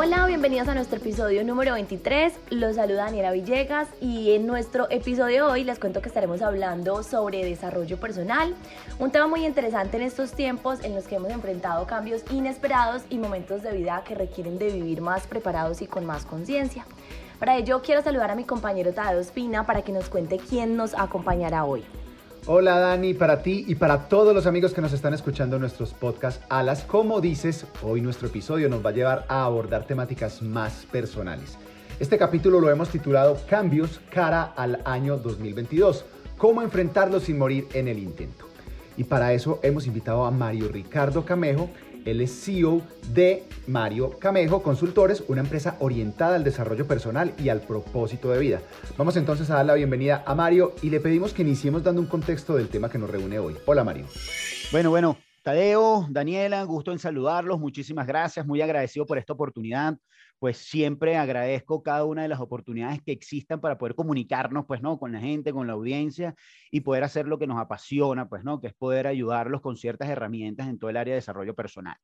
Hola, bienvenidos a nuestro episodio número 23. Los saluda Daniela Villegas y en nuestro episodio de hoy les cuento que estaremos hablando sobre desarrollo personal, un tema muy interesante en estos tiempos en los que hemos enfrentado cambios inesperados y momentos de vida que requieren de vivir más preparados y con más conciencia. Para ello quiero saludar a mi compañero Tadeo Espina para que nos cuente quién nos acompañará hoy. Hola Dani, para ti y para todos los amigos que nos están escuchando en nuestros podcasts Alas, como dices, hoy nuestro episodio nos va a llevar a abordar temáticas más personales. Este capítulo lo hemos titulado Cambios cara al año 2022, cómo enfrentarlos sin morir en el intento. Y para eso hemos invitado a Mario Ricardo Camejo, él es CEO de Mario Camejo Consultores, una empresa orientada al desarrollo personal y al propósito de vida. Vamos entonces a dar la bienvenida a Mario y le pedimos que iniciemos dando un contexto del tema que nos reúne hoy. Hola Mario. Bueno, bueno, Tadeo, Daniela, gusto en saludarlos, muchísimas gracias, muy agradecido por esta oportunidad pues siempre agradezco cada una de las oportunidades que existan para poder comunicarnos, pues, ¿no? Con la gente, con la audiencia y poder hacer lo que nos apasiona, pues, ¿no? Que es poder ayudarlos con ciertas herramientas en todo el área de desarrollo personal.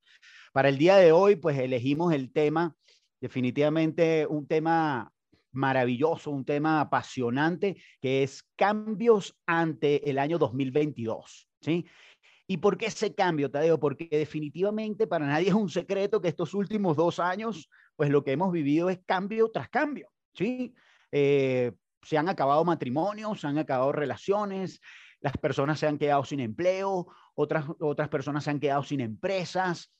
Para el día de hoy, pues, elegimos el tema, definitivamente un tema maravilloso, un tema apasionante, que es cambios ante el año 2022, ¿sí? ¿Y por qué ese cambio, Tadeo? Porque definitivamente para nadie es un secreto que estos últimos dos años pues lo que hemos vivido es cambio tras cambio, ¿sí? Eh, se han acabado matrimonios, se han acabado relaciones, las personas se han quedado sin empleo, otras, otras personas se han quedado sin empresas,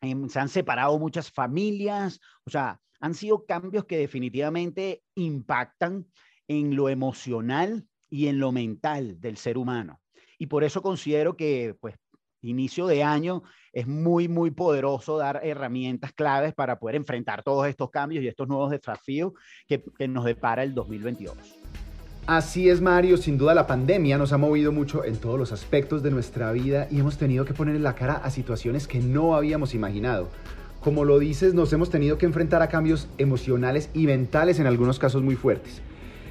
em, se han separado muchas familias, o sea, han sido cambios que definitivamente impactan en lo emocional y en lo mental del ser humano. Y por eso considero que, pues, inicio de año es muy, muy poderoso dar herramientas claves para poder enfrentar todos estos cambios y estos nuevos desafíos que, nos depara el 2022. Así es, Mario. Sin duda la pandemia nos ha movido mucho en todos los aspectos de nuestra vida y hemos tenido que poner en la cara a situaciones que no habíamos imaginado. Como lo dices, nos hemos tenido que enfrentar a cambios emocionales y mentales en algunos casos muy fuertes.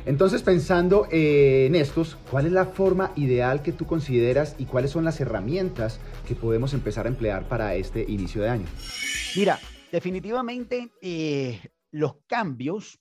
Entonces, pensando eh, en estos, ¿cuál es la forma ideal que tú consideras y cuáles son las herramientas que podemos empezar a emplear para este inicio de año? Mira, definitivamente eh, los cambios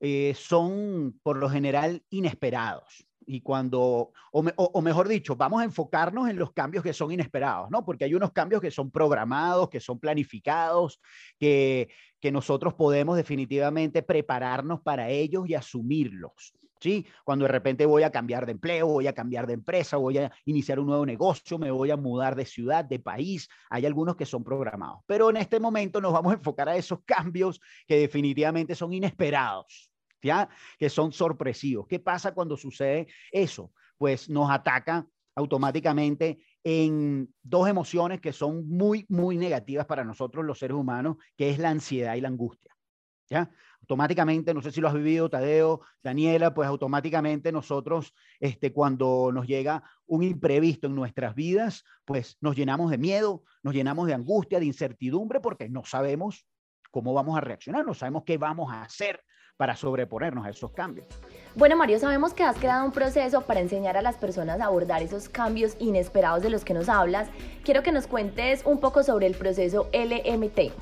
eh, son por lo general inesperados. Y cuando, o, mejor dicho, vamos a enfocarnos en los cambios que son inesperados, ¿no? Porque hay unos cambios que son programados, que son planificados, que, que nosotros podemos definitivamente prepararnos para ellos y asumirlos. ¿Sí? Cuando de repente voy a cambiar de empleo, voy a cambiar de empresa, voy a iniciar un nuevo negocio, me voy a mudar de ciudad, de país, hay algunos que son programados. Pero en este momento nos vamos a enfocar a esos cambios que definitivamente son inesperados, ¿ya? Que son sorpresivos. ¿Qué pasa cuando sucede eso? Pues nos ataca automáticamente en dos emociones que son muy, muy negativas para nosotros los seres humanos, que es la ansiedad y la angustia. ¿Ya? Automáticamente, no sé si lo has vivido, Tadeo, Daniela, pues automáticamente nosotros, este, cuando nos llega un imprevisto en nuestras vidas, pues nos llenamos de miedo, nos llenamos de angustia, de incertidumbre, porque no sabemos cómo vamos a reaccionar, no sabemos qué vamos a hacer para sobreponernos a esos cambios. Bueno, Mario, sabemos que has creado un proceso para enseñar a las personas a abordar esos cambios inesperados de los que nos hablas. Quiero que nos cuentes un poco sobre el proceso LMT.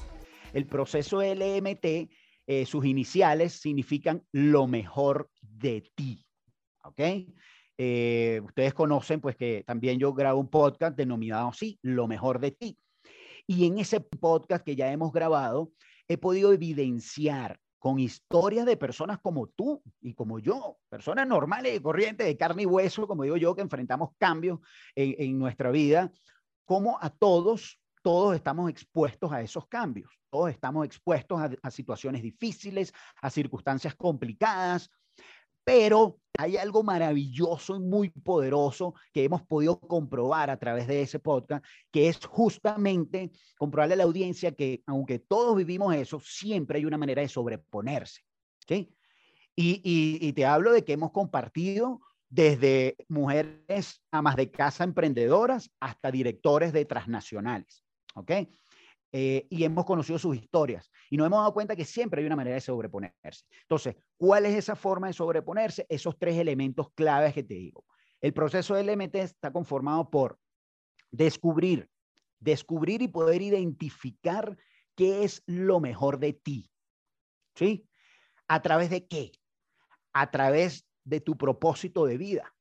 El proceso LMT, eh, sus iniciales significan lo mejor de ti. ¿Ok? Eh, ustedes conocen pues que también yo grabo un podcast denominado así, Lo mejor de ti. Y en ese podcast que ya hemos grabado, he podido evidenciar con historias de personas como tú y como yo, personas normales y corrientes, de carne y hueso, como digo yo, que enfrentamos cambios en, nuestra vida, como a todos, todos estamos expuestos a esos cambios, todos estamos expuestos a situaciones difíciles, a circunstancias complicadas, pero hay algo maravilloso y muy poderoso que hemos podido comprobar a través de ese podcast, que es justamente comprobarle a la audiencia que aunque todos vivimos eso, siempre hay una manera de sobreponerse. ¿sí? Y, te hablo de que hemos compartido desde mujeres amas de casa emprendedoras hasta directores de transnacionales. ¿Ok? Eh, y hemos conocido sus historias y nos hemos dado cuenta que siempre hay una manera de sobreponerse. Entonces, ¿cuál es esa forma de sobreponerse? Esos tres elementos claves que te digo. El proceso del MT está conformado por descubrir, descubrir y poder identificar qué es lo mejor de ti. ¿Sí? ¿A través de qué? A través de tu propósito de vida.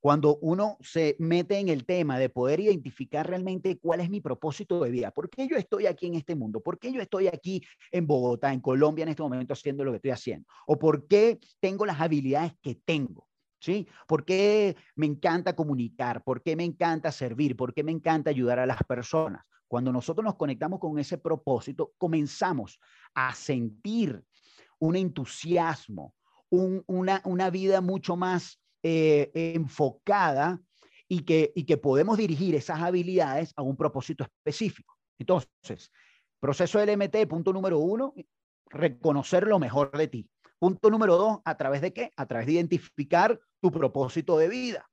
Cuando uno se mete en el tema de poder identificar realmente cuál es mi propósito de vida, por qué yo estoy aquí en este mundo, por qué yo estoy aquí en Bogotá, en Colombia en este momento haciendo lo que estoy haciendo, o por qué tengo las habilidades que tengo, ¿sí? ¿Por qué me encanta comunicar? ¿Por qué me encanta servir? ¿Por qué me encanta ayudar a las personas? Cuando nosotros nos conectamos con ese propósito, comenzamos a sentir un entusiasmo, una, una vida mucho más eh, enfocada y que, y que podemos dirigir esas habilidades a un propósito específico. Entonces, proceso LMT, punto número uno, reconocer lo mejor de ti. Punto número dos, ¿a través de qué? A través de identificar tu propósito de vida.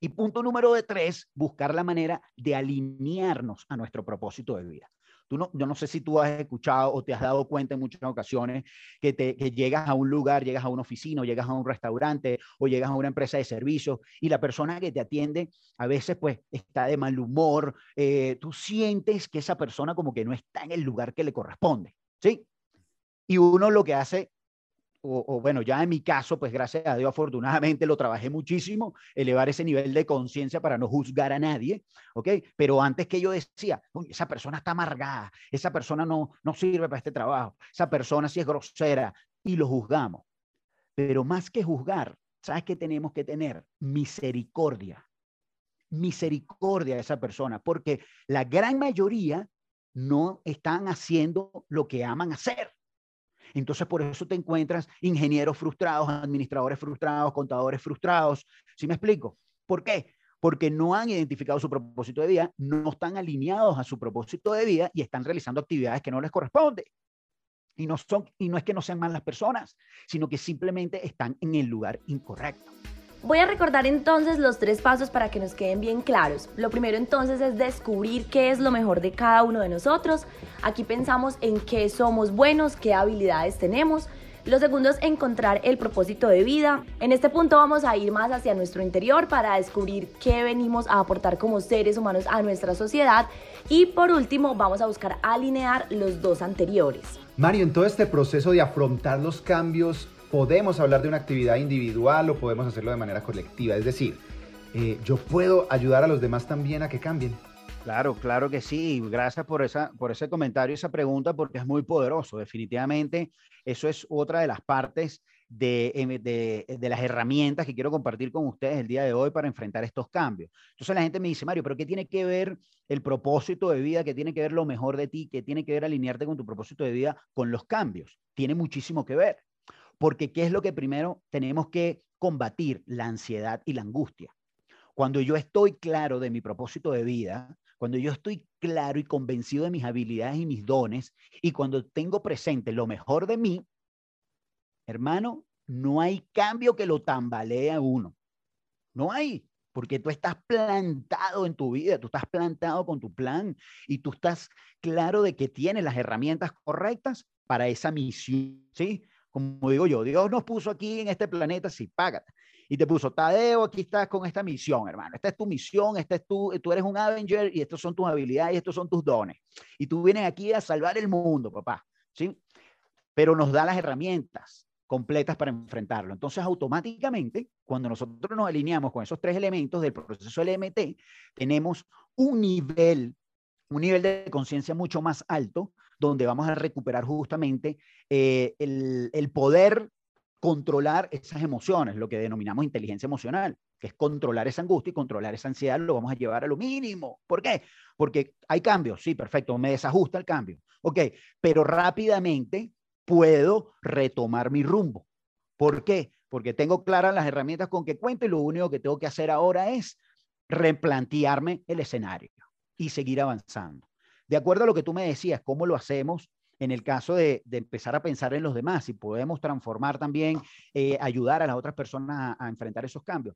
Y punto número de tres, buscar la manera de alinearnos a nuestro propósito de vida. Tú no, yo no sé si tú has escuchado o te has dado cuenta en muchas ocasiones que, te, que llegas a un lugar, llegas a una oficina, o llegas a un restaurante o llegas a una empresa de servicios y la persona que te atiende a veces pues está de mal humor. Eh, tú sientes que esa persona como que no está en el lugar que le corresponde, ¿sí? Y uno lo que hace o, bueno, ya en mi caso, pues gracias a Dios, afortunadamente lo trabajé muchísimo, elevar ese nivel de conciencia para no juzgar a nadie, ¿ok? Pero antes que yo decía, esa persona está amargada, esa persona no, no sirve para este trabajo, esa persona sí es grosera, y lo juzgamos. Pero más que juzgar, ¿sabes qué tenemos que tener? Misericordia. Misericordia a esa persona, porque la gran mayoría no están haciendo lo que aman hacer. Entonces, por eso te encuentras ingenieros frustrados, administradores frustrados, contadores frustrados. ¿Sí me explico? ¿Por qué? Porque no han identificado su propósito de vida, no están alineados a su propósito de vida y están realizando actividades que no les corresponden. Y no, son, y no es que no sean malas personas, sino que simplemente están en el lugar incorrecto. Voy a recordar entonces los tres pasos para que nos queden bien claros. Lo primero entonces es descubrir qué es lo mejor de cada uno de nosotros. Aquí pensamos en qué somos buenos, qué habilidades tenemos. Lo segundo es encontrar el propósito de vida. En este punto vamos a ir más hacia nuestro interior para descubrir qué venimos a aportar como seres humanos a nuestra sociedad. Y por último vamos a buscar alinear los dos anteriores. Mario, en todo este proceso de afrontar los cambios podemos hablar de una actividad individual o podemos hacerlo de manera colectiva. Es decir, eh, yo puedo ayudar a los demás también a que cambien. Claro, claro que sí. Gracias por, esa, por ese comentario, esa pregunta, porque es muy poderoso. Definitivamente, eso es otra de las partes de, em, de, de, las herramientas que quiero compartir con ustedes el día de hoy para enfrentar estos cambios. Entonces la gente me dice, Mario, pero ¿qué tiene que ver el propósito de vida? ¿Qué tiene que ver lo mejor de ti? ¿Qué tiene que ver alinearte con tu propósito de vida con los cambios? Tiene muchísimo que ver. Porque ¿qué es lo que primero tenemos que combatir? La ansiedad y la angustia. Cuando yo estoy claro de mi propósito de vida, cuando yo estoy claro y convencido de mis habilidades y mis dones, y cuando tengo presente lo mejor de mí, hermano, no hay cambio que lo tambalee a uno. No hay, porque tú estás plantado en tu vida, tú estás plantado con tu plan y tú estás claro de que tienes las herramientas correctas para esa misión, ¿sí? Como digo yo, Dios nos puso aquí en este planeta, sí, págate. Y te puso, Tadeo, aquí estás con esta misión, hermano. Esta es tu misión, esta es tu, tú eres un Avenger y estas son tus habilidades y estos son tus dones. Y tú vienes aquí a salvar el mundo, papá. ¿Sí? Pero nos da las herramientas completas para enfrentarlo. Entonces, automáticamente, cuando nosotros nos alineamos con esos tres elementos del proceso LMT, tenemos un nivel, un nivel de conciencia mucho más alto donde vamos a recuperar justamente eh, el, poder controlar esas emociones, lo que denominamos inteligencia emocional, que es controlar esa angustia y controlar esa ansiedad, lo vamos a llevar a lo mínimo. ¿Por qué? Porque hay cambios, sí, perfecto, me desajusta el cambio, ok, pero rápidamente puedo retomar mi rumbo. ¿Por qué? Porque tengo claras las herramientas con que cuento y lo único que tengo que hacer ahora es replantearme el escenario y seguir avanzando. De acuerdo a lo que tú me decías, ¿cómo lo hacemos? en el caso de, empezar a pensar en los demás, si podemos transformar también, eh, ayudar a las otras personas a, enfrentar esos cambios.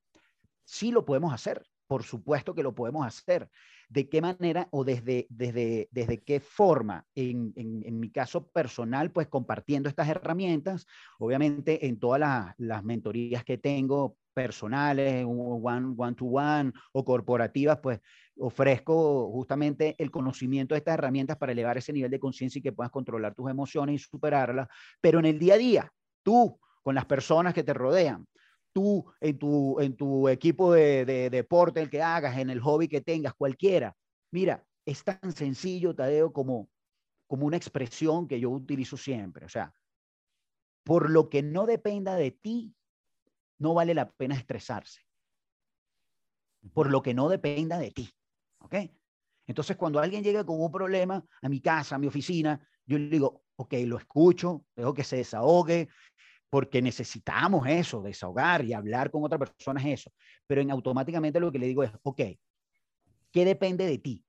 Sí lo podemos hacer, por supuesto que lo podemos hacer. ¿De qué manera o desde, desde, desde qué forma? En, en, mi caso personal, pues compartiendo estas herramientas, obviamente en todas las mentorías que tengo personales, one, one to one o corporativas, pues ofrezco justamente el conocimiento de estas herramientas para elevar ese nivel de conciencia y que puedas controlar tus emociones y superarlas, pero en el día a día, tú, con las personas que te rodean, tú en tu, en tu equipo de, de, deporte, el que hagas, en el hobby que tengas, cualquiera. Mira, es tan sencillo, Tadeo, como, como una expresión que yo utilizo siempre. O sea, por lo que no dependa de ti, no vale la pena estresarse. Por lo que no dependa de ti. ¿Ok? Entonces, cuando alguien llega con un problema a mi casa, a mi oficina, yo le digo, ok, lo escucho, dejo que se desahogue, porque necesitamos eso, desahogar y hablar con otra persona es eso. Pero en automáticamente lo que le digo es, ok, ¿qué depende de ti?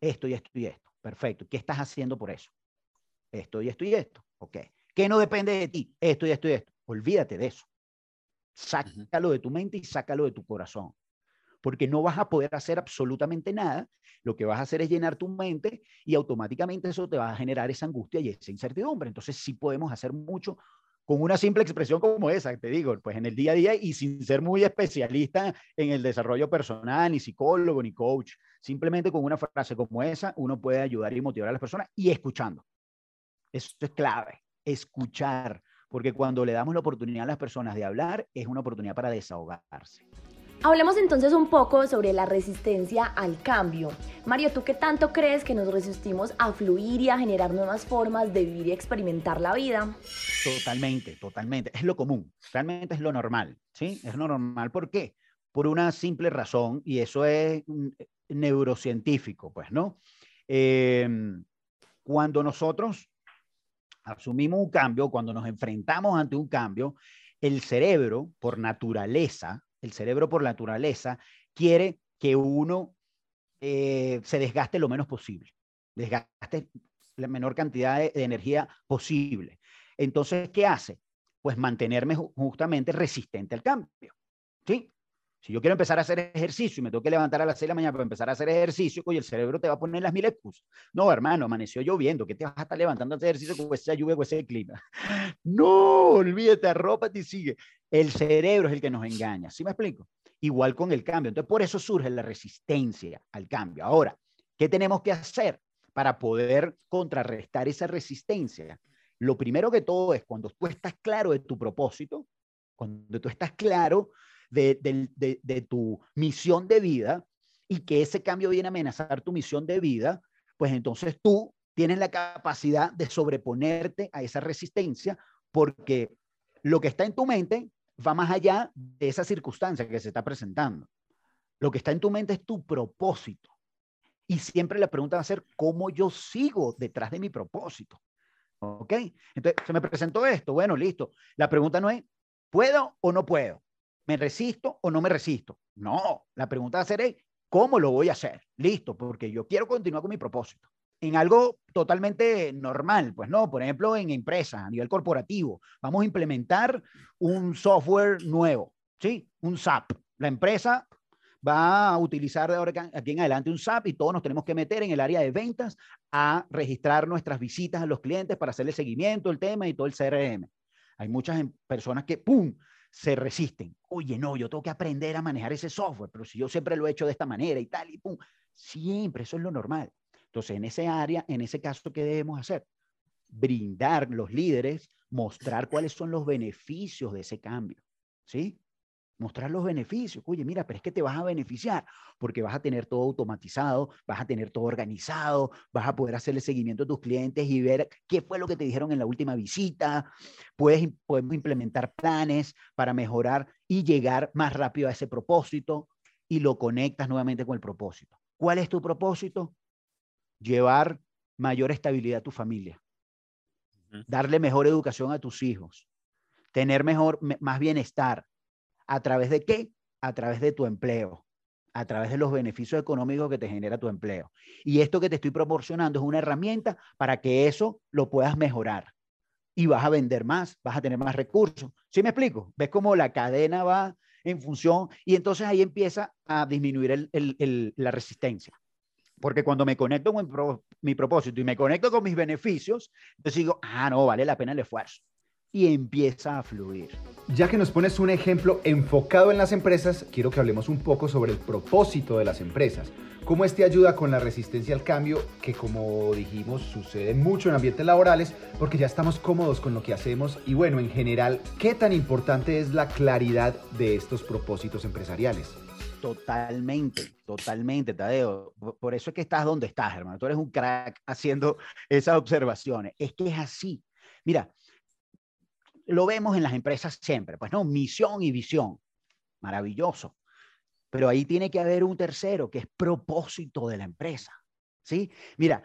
Esto y esto y esto. Perfecto. ¿Qué estás haciendo por eso? Esto y esto y esto. Ok. ¿Qué no depende de ti? Esto y esto y esto. Olvídate de eso. Sácalo de tu mente y sácalo de tu corazón. Porque no vas a poder hacer absolutamente nada. Lo que vas a hacer es llenar tu mente y automáticamente eso te va a generar esa angustia y esa incertidumbre. Entonces sí podemos hacer mucho con una simple expresión como esa, te digo, pues en el día a día y sin ser muy especialista en el desarrollo personal, ni psicólogo, ni coach, simplemente con una frase como esa, uno puede ayudar y motivar a las personas y escuchando. Eso es clave, escuchar, porque cuando le damos la oportunidad a las personas de hablar, es una oportunidad para desahogarse. Hablemos entonces un poco sobre la resistencia al cambio. Mario, ¿tú qué tanto crees que nos resistimos a fluir y a generar nuevas formas de vivir y experimentar la vida? Totalmente, totalmente. Es lo común, realmente es lo normal, ¿sí? Es lo normal. ¿Por qué? Por una simple razón, y eso es mm, neurocientífico, pues, ¿no? Em, cuando nosotros asumimos un cambio, cuando nos enfrentamos ante un cambio, el cerebro, por naturaleza, el cerebro por naturaleza quiere que uno eh, se desgaste lo menos posible, desgaste la menor cantidad de, energía posible. Entonces, ¿qué hace? Pues mantenerme justamente resistente al cambio. ¿Sí? Si yo quiero empezar a hacer ejercicio y me tengo que levantar a las 6 de la mañana para empezar a hacer ejercicio, oye, el cerebro te va a poner las mil excusas. No, hermano, amaneció lloviendo, ¿qué te vas a estar levantando a hacer ejercicio con esa lluvia, con ese clima? No, olvídate, arrópate y sigue. El cerebro es el que nos engaña, ¿sí me explico? Igual con el cambio. Entonces, por eso surge la resistencia al cambio. Ahora, ¿qué tenemos que hacer para poder contrarrestar esa resistencia? Lo primero que todo es cuando tú estás claro de tu propósito, cuando tú estás claro de, tu misión de vida y que ese cambio viene a amenazar tu misión de vida, pues entonces tú tienes la capacidad de sobreponerte a esa resistencia porque lo que está en tu mente va más allá de esa circunstancia que se está presentando. Lo que está en tu mente es tu propósito. Y siempre la pregunta va a ser, ¿cómo yo sigo detrás de mi propósito? ¿Ok? Entonces, se me presentó esto. Bueno, listo. La pregunta no es, ¿puedo o no puedo? ¿Me resisto o no me resisto? No, la pregunta va a ser ¿cómo lo voy a hacer? Listo, porque yo quiero continuar con mi propósito. En algo totalmente normal, pues no, por ejemplo, en empresas, a nivel corporativo, vamos a implementar un software nuevo, ¿sí? Un SAP. La empresa va a utilizar de ahora aquí en adelante un SAP y todos nos tenemos que meter en el área de ventas a registrar nuestras visitas a los clientes para hacerle seguimiento, el tema y todo el CRM. Hay muchas em, personas que, ¡pum!, se resisten. Oye, no, yo tengo que aprender a manejar ese software, pero si yo siempre lo he hecho de esta manera y tal, y pum, siempre, eso es lo normal. Entonces, en ese área, en ese caso, ¿qué debemos hacer? Brindar los líderes, mostrar cuáles son los beneficios de ese cambio, ¿sí? Mostrar los beneficios. Oye, mira, pero es que te vas a beneficiar porque vas a tener todo automatizado, vas a tener todo organizado, vas a poder hacerle seguimiento a tus clientes y ver qué fue lo que te dijeron en la última visita. Puedes, podemos implementar planes para mejorar y llegar más rápido a ese propósito y lo conectas nuevamente con el propósito. ¿Cuál es tu propósito? Llevar mayor estabilidad a tu familia, darle mejor educación a tus hijos, tener mejor, más bienestar, ¿A través de qué? A través de tu empleo. a través de los beneficios económicos que te genera tu empleo. Y esto que te estoy proporcionando es una herramienta para que eso lo puedas mejorar. Y vas a vender más, vas a tener más recursos. ¿Sí me explico? ¿Ves cómo la cadena va en función? Y entonces ahí empieza a disminuir la resistencia. Porque cuando me conecto con mi propósito y me conecto con mis beneficios, entonces digo, ah, no, vale la pena el esfuerzo y empieza a fluir. Ya que nos pones un ejemplo enfocado en las empresas, quiero que hablemos un poco sobre el propósito de las empresas. ¿Cómo este ayuda con la resistencia al cambio que, como dijimos, sucede mucho en ambientes laborales porque ya estamos cómodos con lo que hacemos? Y bueno, en general, ¿qué tan importante es la claridad de estos propósitos empresariales? Totalmente, totalmente, Tadeo. Por eso es que estás donde estás, hermano. Tú eres un crack haciendo esas observaciones. Es que es así. Mira, lo vemos en las empresas siempre, pues no, misión y visión, maravilloso. Pero ahí tiene que haber un tercero, que es propósito de la empresa, ¿sí? Mira,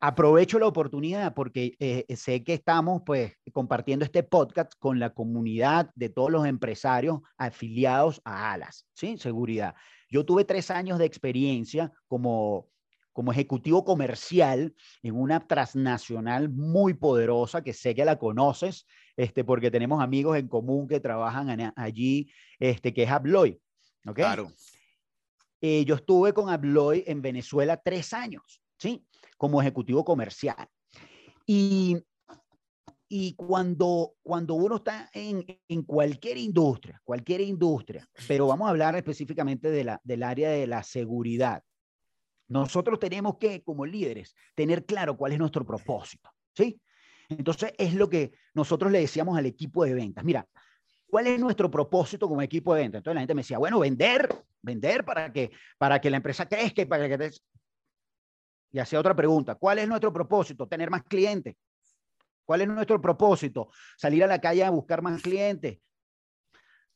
aprovecho la oportunidad porque eh, sé que estamos pues compartiendo este podcast con la comunidad de todos los empresarios afiliados a Alas, ¿sí? Seguridad. Yo tuve tres años de experiencia como como ejecutivo comercial en una transnacional muy poderosa que sé que la conoces, este, porque tenemos amigos en común que trabajan allí, este, que es Abloy. ¿okay? Claro. Eh, yo estuve con Abloy en Venezuela tres años, ¿sí? Como ejecutivo comercial. Y, y cuando, cuando uno está en, en, cualquier industria, cualquier industria, pero vamos a hablar específicamente de la, del área de la seguridad, nosotros tenemos que, como líderes, tener claro cuál es nuestro propósito, ¿sí? Entonces, es lo que nosotros le decíamos al equipo de ventas. Mira, ¿cuál es nuestro propósito como equipo de ventas? Entonces la gente me decía, bueno, vender, vender para que, para que la empresa crezca y para que... Y hacía otra pregunta, ¿cuál es nuestro propósito? Tener más clientes. ¿Cuál es nuestro propósito? Salir a la calle a buscar más clientes.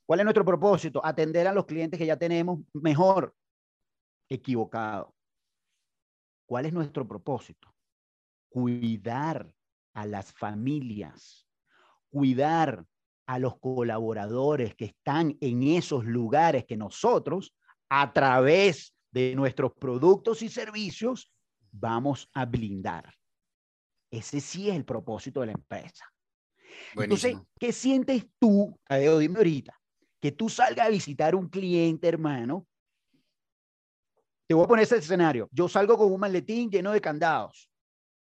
¿Cuál es nuestro propósito? Atender a los clientes que ya tenemos mejor. Equivocado. ¿Cuál es nuestro propósito? Cuidar a las familias, cuidar a los colaboradores que están en esos lugares que nosotros, a través de nuestros productos y servicios, vamos a blindar. Ese sí es el propósito de la empresa. Entonces, ¿qué sientes tú, dime ahorita, que tú salgas a visitar un cliente, hermano, te voy a poner ese escenario. Yo salgo con un maletín lleno de candados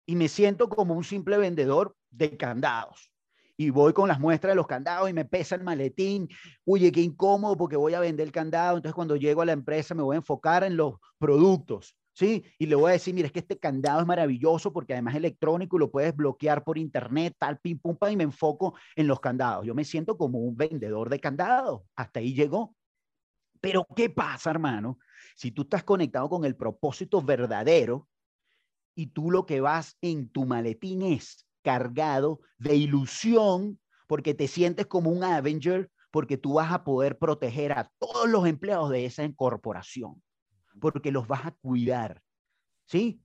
y me siento como un simple vendedor de candados. Y voy con las muestras de los candados y me pesa el maletín. Oye, qué incómodo porque voy a vender el candado. Entonces, cuando llego a la empresa, me voy a enfocar en los productos. ¿sí? Y le voy a decir, mira, es que este candado es maravilloso porque además es electrónico y lo puedes bloquear por internet, tal, pim, pum, pam, y me enfoco en los candados. Yo me siento como un vendedor de candados. Hasta ahí llegó. Pero, ¿qué pasa, hermano? Si tú estás conectado con el propósito verdadero y tú lo que vas en tu maletín es cargado de ilusión porque te sientes como un Avenger, porque tú vas a poder proteger a todos los empleados de esa corporación, porque los vas a cuidar, ¿sí?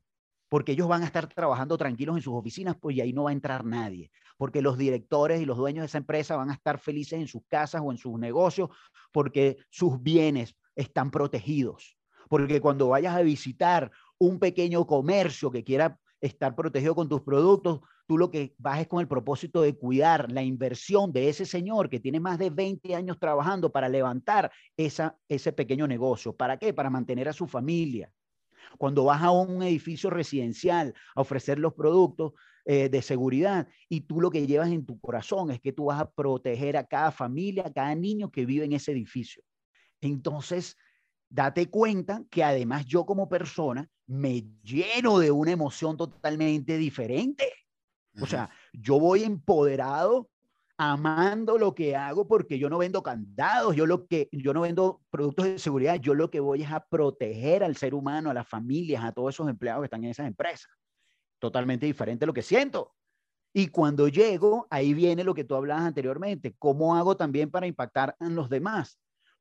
Porque ellos van a estar trabajando tranquilos en sus oficinas, pues y ahí no va a entrar nadie, porque los directores y los dueños de esa empresa van a estar felices en sus casas o en sus negocios, porque sus bienes están protegidos porque cuando vayas a visitar un pequeño comercio que quiera estar protegido con tus productos, tú lo que vas es con el propósito de cuidar la inversión de ese señor que tiene más de 20 años trabajando para levantar esa, ese pequeño negocio. ¿Para qué? Para mantener a su familia. Cuando vas a un edificio residencial a ofrecer los productos eh, de seguridad y tú lo que llevas en tu corazón es que tú vas a proteger a cada familia, a cada niño que vive en ese edificio. Entonces, date cuenta que además yo como persona me lleno de una emoción totalmente diferente. O sea, yo voy empoderado, amando lo que hago porque yo no vendo candados, yo lo que yo no vendo productos de seguridad, yo lo que voy es a proteger al ser humano, a las familias, a todos esos empleados que están en esas empresas. Totalmente diferente lo que siento. Y cuando llego, ahí viene lo que tú hablabas anteriormente, ¿cómo hago también para impactar en los demás?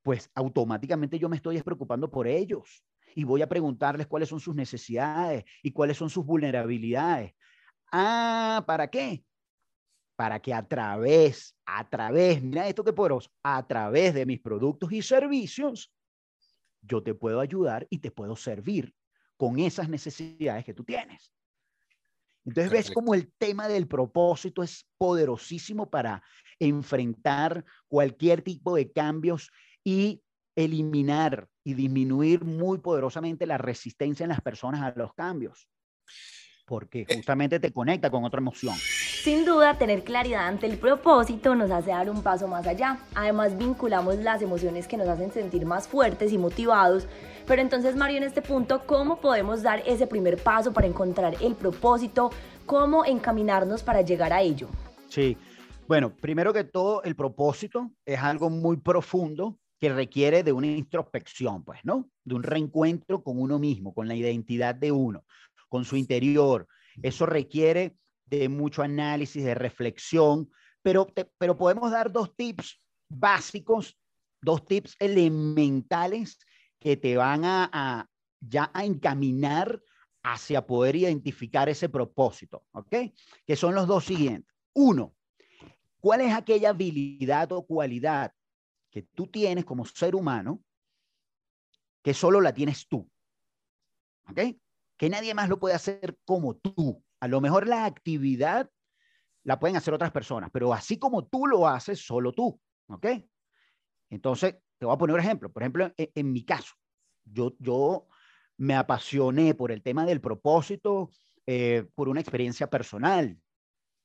pues automáticamente yo me estoy preocupando por ellos y voy a preguntarles cuáles son sus necesidades y cuáles son sus vulnerabilidades. Ah, ¿para qué? Para que a través, a través, mira esto que poderoso, a través de mis productos y servicios, yo te puedo ayudar y te puedo servir con esas necesidades que tú tienes. Entonces ves como el tema del propósito es poderosísimo para enfrentar cualquier tipo de cambios y eliminar y disminuir muy poderosamente la resistencia en las personas a los cambios, porque eh. justamente te conecta con otra emoción. Sin duda, tener claridad ante el propósito nos hace dar un paso más allá. Además, vinculamos las emociones que nos hacen sentir más fuertes y motivados. Pero entonces, Mario, en este punto, ¿cómo podemos dar ese primer paso para encontrar el propósito? ¿Cómo encaminarnos para llegar a ello? Sí, bueno, primero que todo, el propósito es algo muy profundo que requiere de una introspección, pues, ¿no? De un reencuentro con uno mismo, con la identidad de uno, con su interior. Eso requiere de mucho análisis, de reflexión, pero, pero podemos dar dos tips básicos, dos tips elementales que te van a, a ya a encaminar hacia poder identificar ese propósito, ¿ok? Que son los dos siguientes. Uno, ¿cuál es aquella habilidad o cualidad que tú tienes como ser humano que solo la tienes tú. ¿Ok? Que nadie más lo puede hacer como tú. A lo mejor la actividad la pueden hacer otras personas, pero así como tú lo haces, solo tú. ¿Ok? Entonces, te voy a poner un ejemplo. Por ejemplo, en, mi caso, yo, yo me apasioné por el tema del propósito, eh, por una experiencia personal.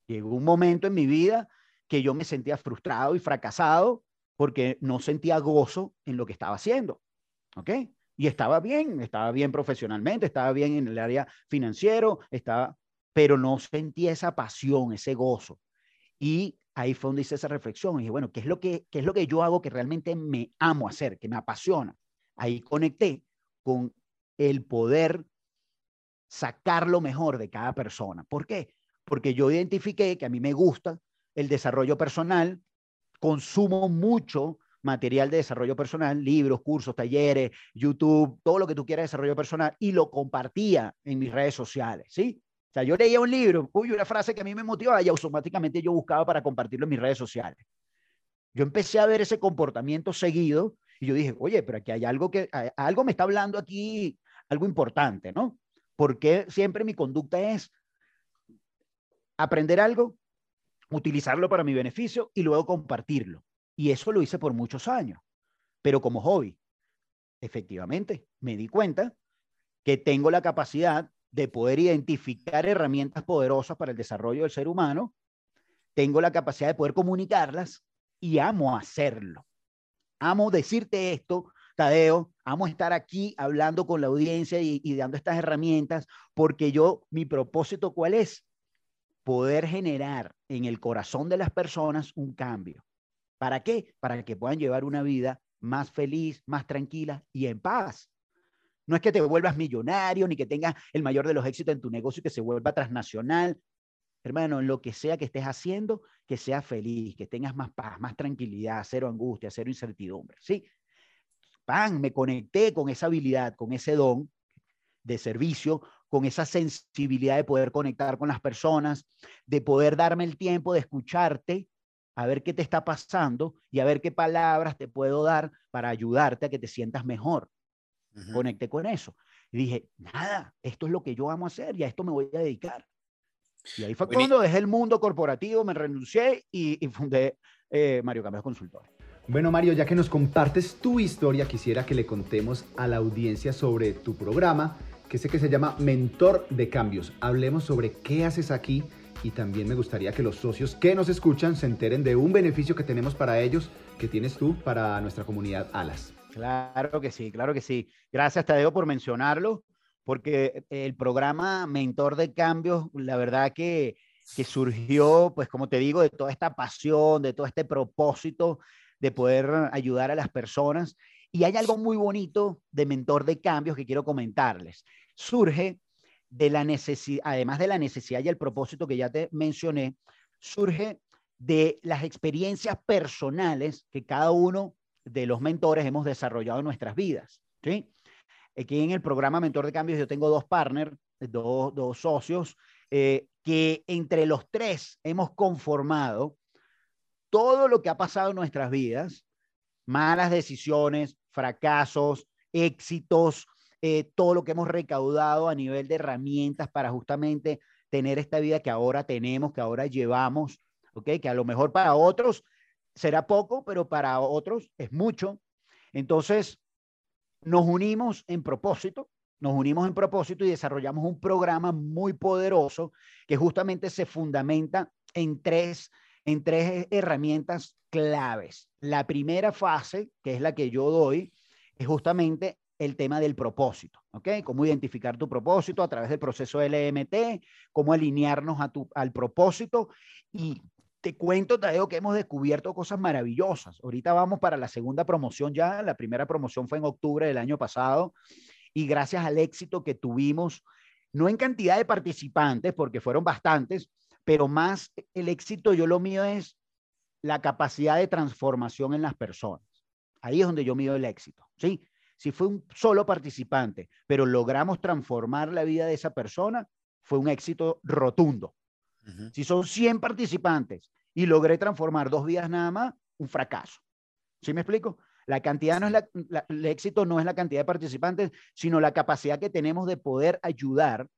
Llegó un momento en mi vida que yo me sentía frustrado y fracasado porque no sentía gozo en lo que estaba haciendo. ¿Ok? Y estaba bien, estaba bien profesionalmente, estaba bien en el área financiero, estaba, pero no sentía esa pasión, ese gozo. Y ahí fue donde hice esa reflexión. Y dije, bueno, ¿qué es, lo que, ¿qué es lo que yo hago que realmente me amo hacer, que me apasiona? Ahí conecté con el poder sacar lo mejor de cada persona. ¿Por qué? Porque yo identifiqué que a mí me gusta el desarrollo personal, consumo mucho material de desarrollo personal, libros, cursos, talleres, YouTube, todo lo que tú quieras de desarrollo personal y lo compartía en mis redes sociales, ¿sí? O sea, yo leía un libro, uy, una frase que a mí me motivaba y automáticamente yo buscaba para compartirlo en mis redes sociales. Yo empecé a ver ese comportamiento seguido y yo dije, oye, pero aquí hay algo que, algo me está hablando aquí, algo importante, ¿no? Porque siempre mi conducta es aprender algo, utilizarlo para mi beneficio y luego compartirlo. Y eso lo hice por muchos años, pero como hobby. Efectivamente, me di cuenta que tengo la capacidad de poder identificar herramientas poderosas para el desarrollo del ser humano, tengo la capacidad de poder comunicarlas y amo hacerlo. Amo decirte esto, Tadeo, amo estar aquí hablando con la audiencia y, y dando estas herramientas, porque yo, mi propósito, ¿cuál es? Poder generar en el corazón de las personas un cambio. ¿Para qué? Para que puedan llevar una vida más feliz, más tranquila y en paz. No es que te vuelvas millonario ni que tengas el mayor de los éxitos en tu negocio y que se vuelva transnacional. Hermano, en lo que sea que estés haciendo, que sea feliz, que tengas más paz, más tranquilidad, cero angustia, cero incertidumbre. ¿sí? Pan, me conecté con esa habilidad, con ese don de servicio, con esa sensibilidad de poder conectar con las personas, de poder darme el tiempo de escucharte, a ver qué te está pasando y a ver qué palabras te puedo dar para ayudarte a que te sientas mejor. Conecté con eso. Y dije, nada, esto es lo que yo amo hacer y a esto me voy a dedicar. Y ahí fue cuando dejé el mundo corporativo, me renuncié y, fundé eh, Mario Cambios Consultor. Bueno, Mario, ya que nos compartes tu historia, quisiera que le contemos a la audiencia sobre tu programa que sé que se llama Mentor de Cambios. Hablemos sobre qué haces aquí y también me gustaría que los socios que nos escuchan se enteren de un beneficio que tenemos para ellos, que tienes tú para nuestra comunidad Alas. Claro que sí, claro que sí. Gracias, Tadeo, por mencionarlo, porque el programa Mentor de Cambios, la verdad que, que surgió, pues como te digo, de toda esta pasión, de todo este propósito de poder ayudar a las personas. Y hay algo muy bonito de Mentor de Cambios que quiero comentarles surge de la necesidad, además de la necesidad y el propósito que ya te mencioné, surge de las experiencias personales que cada uno de los mentores hemos desarrollado en nuestras vidas. ¿sí? Aquí en el programa Mentor de Cambios yo tengo dos partners, dos, dos socios, eh, que entre los tres hemos conformado todo lo que ha pasado en nuestras vidas, malas decisiones, fracasos, éxitos, eh, todo lo que hemos recaudado a nivel de herramientas para justamente tener esta vida que ahora tenemos, que ahora llevamos, ¿ok? Que a lo mejor para otros será poco, pero para otros es mucho. Entonces, nos unimos en propósito, nos unimos en propósito y desarrollamos un programa muy poderoso que justamente se fundamenta en tres, en tres herramientas claves. La primera fase, que es la que yo doy, es justamente el tema del propósito, ¿ok? Cómo identificar tu propósito a través del proceso LMT, cómo alinearnos a tu, al propósito y te cuento, Tadeo, que hemos descubierto cosas maravillosas. Ahorita vamos para la segunda promoción ya. La primera promoción fue en octubre del año pasado y gracias al éxito que tuvimos, no en cantidad de participantes, porque fueron bastantes, pero más el éxito, yo lo mío es la capacidad de transformación en las personas. Ahí es donde yo mido el éxito, ¿sí? Si fue un solo participante, pero logramos transformar la vida de esa persona, fue un éxito rotundo. Si son 100 participantes y logré transformar dos vidas nada más, un fracaso. ¿Sí me explico? La cantidad no es la, el éxito no es la cantidad de participantes, sino la capacidad que tenemos de poder ayudar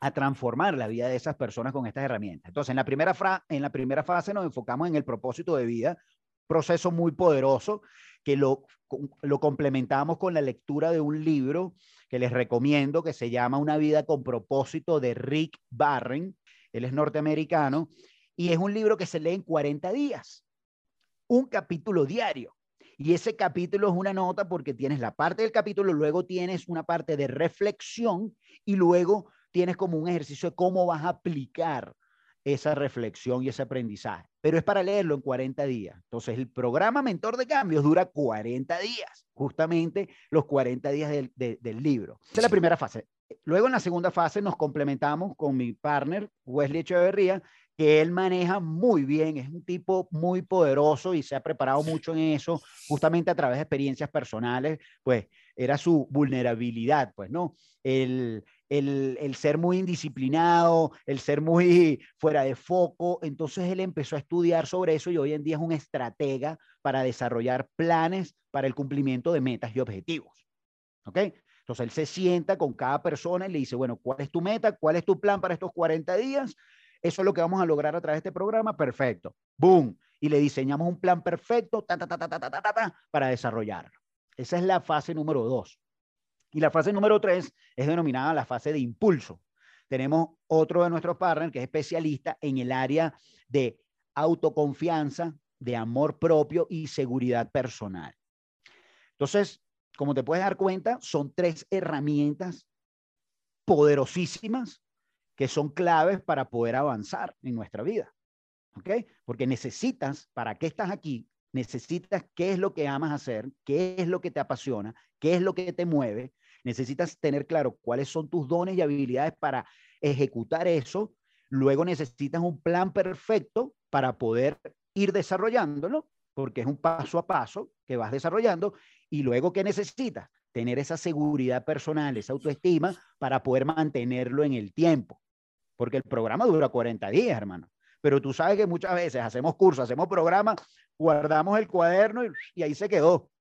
a transformar la vida de esas personas con estas herramientas. Entonces, en la primera, en la primera fase nos enfocamos en el propósito de vida, proceso muy poderoso que lo, lo complementamos con la lectura de un libro que les recomiendo que se llama Una vida con propósito de Rick Barren. Él es norteamericano y es un libro que se lee en 40 días, un capítulo diario. Y ese capítulo es una nota porque tienes la parte del capítulo, luego tienes una parte de reflexión y luego tienes como un ejercicio de cómo vas a aplicar esa reflexión y ese aprendizaje. Pero es para leerlo en 40 días. Entonces, el programa Mentor de Cambios dura 40 días, justamente los 40 días del, del libro. Esa es la primera fase. Luego, en la segunda fase, nos complementamos con mi partner, Wesley Echeverría, que él maneja muy bien, es un tipo muy poderoso y se ha preparado mucho en eso, justamente a través de experiencias personales, pues era su vulnerabilidad, pues, ¿no? El, el, ser muy indisciplinado, el ser muy fuera de foco. Entonces él empezó a estudiar sobre eso y hoy en día es un estratega para desarrollar planes para el cumplimiento de metas y objetivos. ¿Ok? Entonces él se sienta con cada persona y le dice, bueno, ¿cuál es tu meta? ¿Cuál es tu plan para estos 40 días? Eso es lo que vamos a lograr a través de este programa. Perfecto. Boom. Y le diseñamos un plan perfecto para desarrollarlo. Esa es la fase número dos. Y la fase número tres es denominada la fase de impulso. Tenemos otro de nuestros partners que es especialista en el área de autoconfianza, de amor propio y seguridad personal. Entonces, como te puedes dar cuenta, son tres herramientas poderosísimas que son claves para poder avanzar en nuestra vida. ¿Ok? Porque necesitas, ¿para qué estás aquí? Necesitas qué es lo que amas hacer, qué es lo que te apasiona, qué es lo que te mueve. Necesitas tener claro cuáles son tus dones y habilidades para ejecutar eso. Luego necesitas un plan perfecto para poder ir desarrollándolo, porque es un paso a paso que vas desarrollando. Y luego, ¿qué necesitas? Tener esa seguridad personal, esa autoestima para poder mantenerlo en el tiempo porque el programa dura 40 días, hermano. Pero tú sabes que muchas veces hacemos cursos, hacemos programas, guardamos el cuaderno y, ahí se quedó.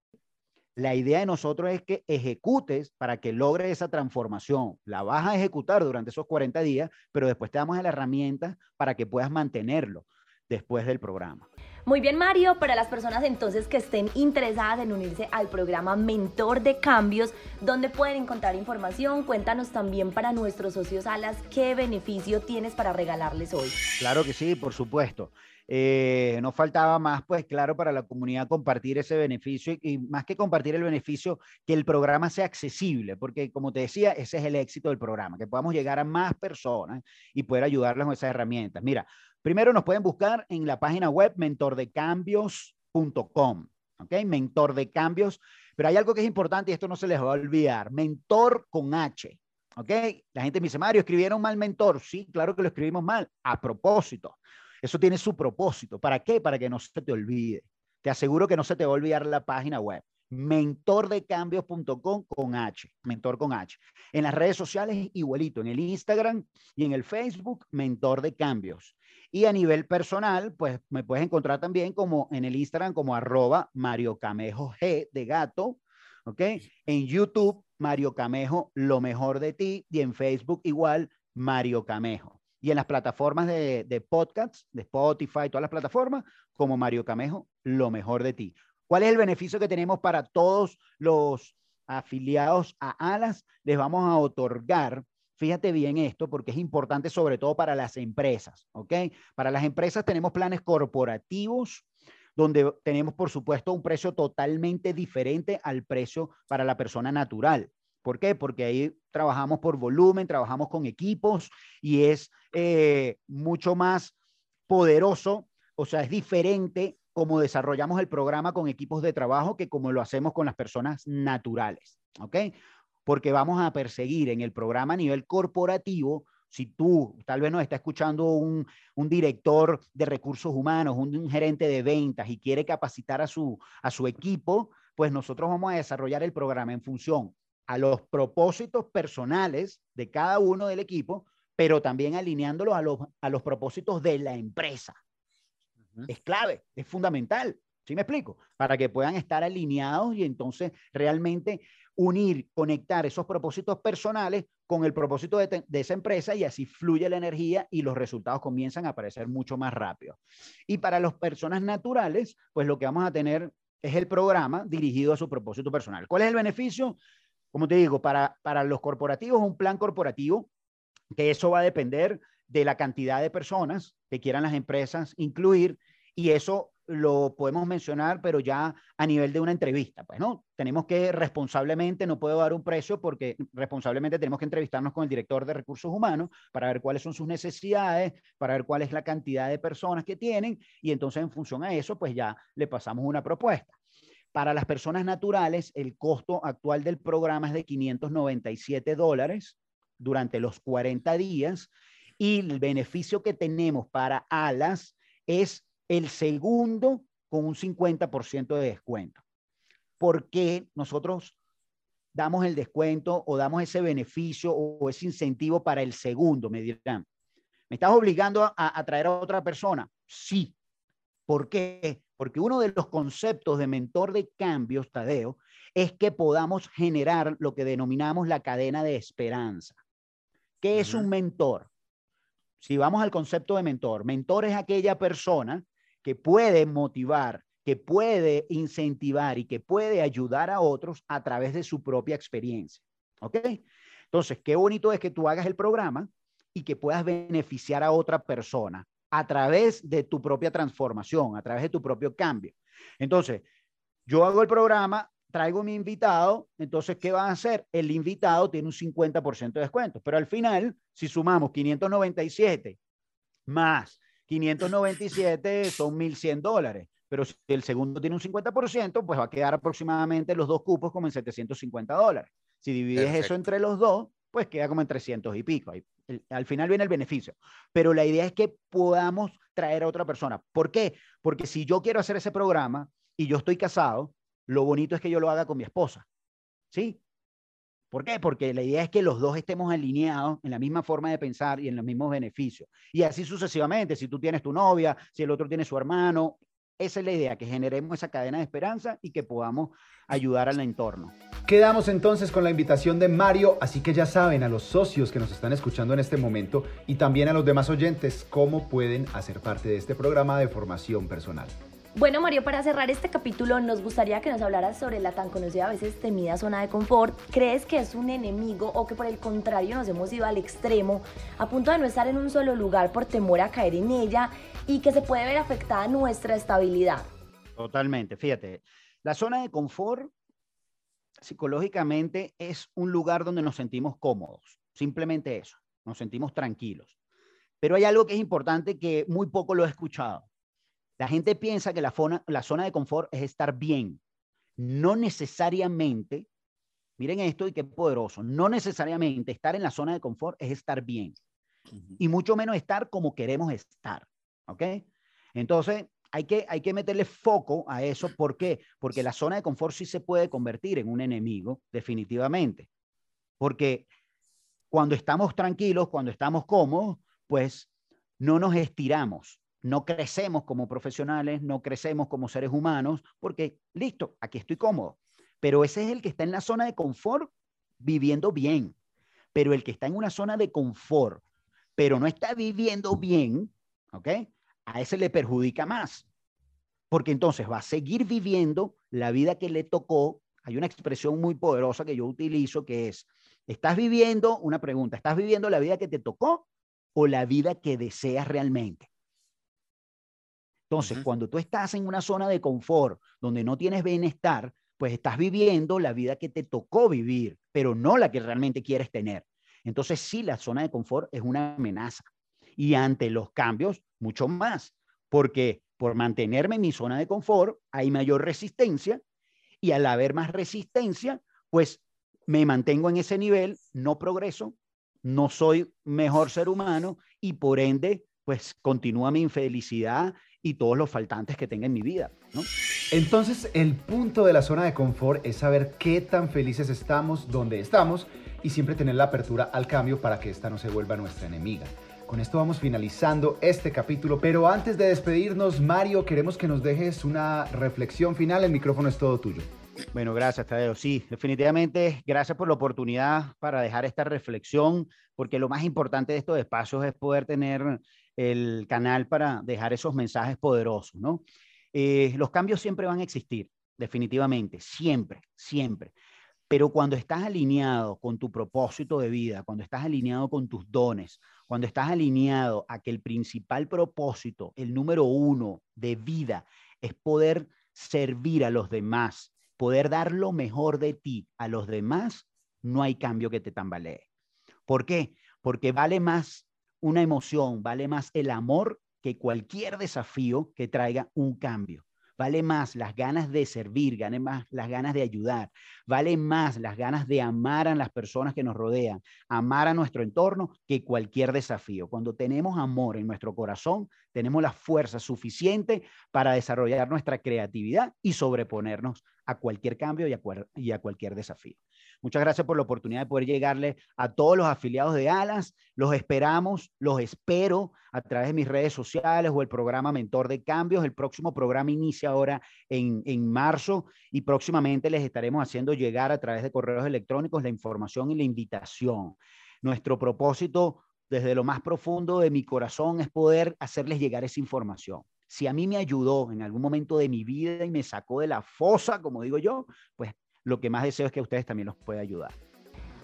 La idea de nosotros es que ejecutes para que logres esa transformación. La vas a ejecutar durante esos 40 días, pero después te damos la herramienta para que puedas mantenerlo después del programa. Muy bien, Mario, para las personas entonces que estén interesadas en unirse al programa Mentor de Cambios, ¿dónde pueden encontrar información? Cuéntanos también para nuestros socios Alas qué beneficio tienes para regalarles hoy. Claro que sí, por supuesto. Eh, no faltaba más, pues claro, para la comunidad compartir ese beneficio y, y, más que compartir el beneficio, que el programa sea accesible, porque como te decía, ese es el éxito del programa, que podamos llegar a más personas y poder ayudarles con esas herramientas. Mira, Primero nos pueden buscar en la página web mentordecambios.com, ¿ok? Mentor de cambios. Pero hay algo que es importante y esto no se les va a olvidar. Mentor con H, ¿ok? La gente me dice, Mario, ¿escribieron mal mentor? Sí, claro que lo escribimos mal, a propósito. Eso tiene su propósito. ¿Para qué? Para que no se te olvide. Te aseguro que no se te va a olvidar la página web mentordecambios.com con H, mentor con H. En las redes sociales igualito, en el Instagram y en el Facebook, mentor de cambios. Y a nivel personal, pues me puedes encontrar también como en el Instagram como arroba Mario Camejo G de gato, ¿ok? En YouTube, Mario Camejo, lo mejor de ti, y en Facebook igual, Mario Camejo. Y en las plataformas de, podcasts, de Spotify, todas las plataformas, como Mario Camejo, lo mejor de ti. ¿Cuál es el beneficio que tenemos para todos los afiliados a Alas? Les vamos a otorgar Fíjate bien esto porque es importante sobre todo para las empresas, ¿ok? Para las empresas tenemos planes corporativos donde tenemos, por supuesto, un precio totalmente diferente al precio para la persona natural. ¿Por qué? Porque ahí trabajamos por volumen, trabajamos con equipos y es eh, mucho más poderoso, o sea, es diferente como desarrollamos el programa con equipos de trabajo que como lo hacemos con las personas naturales. ¿Ok? porque vamos a perseguir en el programa a nivel corporativo, si tú tal vez nos está escuchando un, director de recursos humanos, un, gerente de ventas y quiere capacitar a su, a su equipo, pues nosotros vamos a desarrollar el programa en función a los propósitos personales de cada uno del equipo, pero también alineándolo a los, a los propósitos de la empresa. Es clave, es fundamental. ¿Sí me explico? Para que puedan estar alineados y entonces realmente unir, conectar esos propósitos personales con el propósito de, esa empresa y así fluye la energía y los resultados comienzan a aparecer mucho más rápido. Y para las personas naturales, pues lo que vamos a tener es el programa dirigido a su propósito personal. ¿Cuál es el beneficio? Como te digo, para, para los corporativos, un plan corporativo, que eso va a depender de la cantidad de personas que quieran las empresas incluir y eso lo podemos mencionar, pero ya a nivel de una entrevista, pues, ¿no? Tenemos que responsablemente, no puedo dar un precio porque responsablemente tenemos que entrevistarnos con el director de recursos humanos para ver cuáles son sus necesidades, para ver cuál es la cantidad de personas que tienen y entonces en función a eso, pues ya le pasamos una propuesta. Para las personas naturales, el costo actual del programa es de 597 dólares durante los 40 días y el beneficio que tenemos para alas es el segundo con un 50% de descuento. ¿Por qué nosotros damos el descuento o damos ese beneficio o ese incentivo para el segundo? Me dirán, ¿me estás obligando a, a traer a otra persona? Sí. ¿Por qué? Porque uno de los conceptos de mentor de cambios, Tadeo, es que podamos generar lo que denominamos la cadena de esperanza. ¿Qué es un mentor? Si vamos al concepto de mentor, mentor es aquella persona que puede motivar, que puede incentivar y que puede ayudar a otros a través de su propia experiencia. ¿Ok? Entonces, qué bonito es que tú hagas el programa y que puedas beneficiar a otra persona a través de tu propia transformación, a través de tu propio cambio. Entonces, yo hago el programa, traigo mi invitado, entonces, ¿qué va a hacer? El invitado tiene un 50% de descuento, pero al final, si sumamos 597 más 597 son 1.100 dólares, pero si el segundo tiene un 50%, pues va a quedar aproximadamente los dos cupos como en 750 dólares. Si divides eso entre los dos, pues queda como en 300 y pico. al final viene el beneficio. Pero la idea es que podamos traer a otra persona. ¿Por qué? Porque si yo quiero hacer ese programa y yo estoy casado, lo bonito es que yo lo haga con mi esposa. ¿Sí? ¿Por qué? Porque la idea es que los dos estemos alineados en la misma forma de pensar y en los mismos beneficios. Y así sucesivamente, si tú tienes tu novia, si el otro tiene su hermano, esa es la idea, que generemos esa cadena de esperanza y que podamos ayudar al entorno. Quedamos entonces con la invitación de Mario, así que ya saben a los socios que nos están escuchando en este momento y también a los demás oyentes cómo pueden hacer parte de este programa de formación personal. Bueno, Mario, para cerrar este capítulo, nos gustaría que nos hablaras sobre la tan conocida, a veces temida zona de confort. ¿Crees que es un enemigo o que por el contrario nos hemos ido al extremo a punto de no estar en un solo lugar por temor a caer en ella y que se puede ver afectada nuestra estabilidad? Totalmente, fíjate, la zona de confort psicológicamente es un lugar donde nos sentimos cómodos, simplemente eso, nos sentimos tranquilos. Pero hay algo que es importante que muy poco lo he escuchado la gente piensa que la, la zona de confort es estar bien. No necesariamente, miren esto y qué poderoso, no necesariamente estar en la zona de confort es estar bien. Y mucho menos estar como queremos estar. ¿Ok? Entonces, hay que, hay que meterle foco a eso. ¿Por qué? Porque la zona de confort sí se puede convertir en un enemigo, definitivamente. Porque cuando estamos tranquilos, cuando estamos cómodos, pues no nos estiramos no crecemos como profesionales, no crecemos como seres humanos, porque listo, aquí estoy cómodo. pero ese es el que está en la zona de confort viviendo bien. Pero el que está en una zona de confort, pero no está viviendo bien, ¿ok? A ese le perjudica más. Porque entonces va a seguir viviendo la vida que le tocó. Hay una expresión muy poderosa que yo utilizo que es, ¿estás viviendo, una pregunta, ¿estás viviendo la vida que te tocó o la vida que deseas realmente? Entonces, cuando tú estás en una zona de confort donde no tienes bienestar, pues estás viviendo la vida que te tocó vivir, pero no la que realmente quieres tener. Entonces, sí, la zona de confort es una amenaza. Y ante los cambios, mucho más, porque por mantenerme en mi zona de confort hay mayor resistencia y al haber más resistencia, pues me mantengo en ese nivel, no progreso, no soy mejor ser humano y por ende, pues continúa mi infelicidad y todos los faltantes que tenga en mi vida. Entonces, el punto de la zona de confort es saber qué tan felices estamos donde estamos y siempre tener la apertura al cambio para que esta no se vuelva nuestra enemiga. Con esto vamos finalizando este capítulo, pero antes de despedirnos, Mario, queremos que nos dejes una reflexión final. El micrófono es todo tuyo. Bueno, gracias, Tadeo. Sí, definitivamente, gracias por la oportunidad para dejar esta reflexión, porque lo más importante de estos espacios es poder tener el canal para dejar esos mensajes poderosos, ¿no? Eh, los cambios siempre van a existir, definitivamente, siempre, siempre. Pero cuando estás alineado con tu propósito de vida, cuando estás alineado con tus dones, cuando estás alineado a que el principal propósito, el número uno de vida, es poder servir a los demás, poder dar lo mejor de ti a los demás, no hay cambio que te tambalee. ¿Por qué? Porque vale más una emoción, vale más el amor que cualquier desafío que traiga un cambio. Vale más las ganas de servir, vale más las ganas de ayudar, vale más las ganas de amar a las personas que nos rodean, amar a nuestro entorno que cualquier desafío. Cuando tenemos amor en nuestro corazón, tenemos la fuerza suficiente para desarrollar nuestra creatividad y sobreponernos a cualquier cambio y a, y a cualquier desafío. Muchas gracias por la oportunidad de poder llegarle a todos los afiliados de Alas. Los esperamos, los espero a través de mis redes sociales o el programa Mentor de Cambios. El próximo programa inicia ahora en, en marzo y próximamente les estaremos haciendo llegar a través de correos electrónicos la información y la invitación. Nuestro propósito desde lo más profundo de mi corazón es poder hacerles llegar esa información. Si a mí me ayudó en algún momento de mi vida y me sacó de la fosa, como digo yo, pues lo que más deseo es que a ustedes también los pueda ayudar.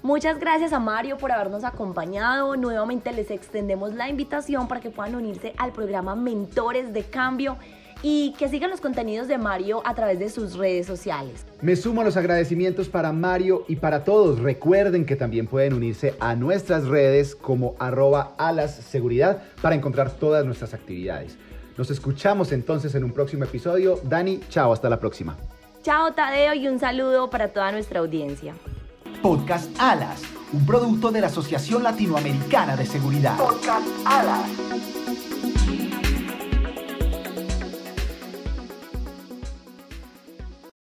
Muchas gracias a Mario por habernos acompañado. Nuevamente les extendemos la invitación para que puedan unirse al programa Mentores de Cambio y que sigan los contenidos de Mario a través de sus redes sociales. Me sumo a los agradecimientos para Mario y para todos. Recuerden que también pueden unirse a nuestras redes como arroba alas seguridad para encontrar todas nuestras actividades. Nos escuchamos entonces en un próximo episodio. Dani, chao, hasta la próxima. Chao Tadeo y un saludo para toda nuestra audiencia. Podcast Alas, un producto de la Asociación Latinoamericana de Seguridad. Podcast Alas.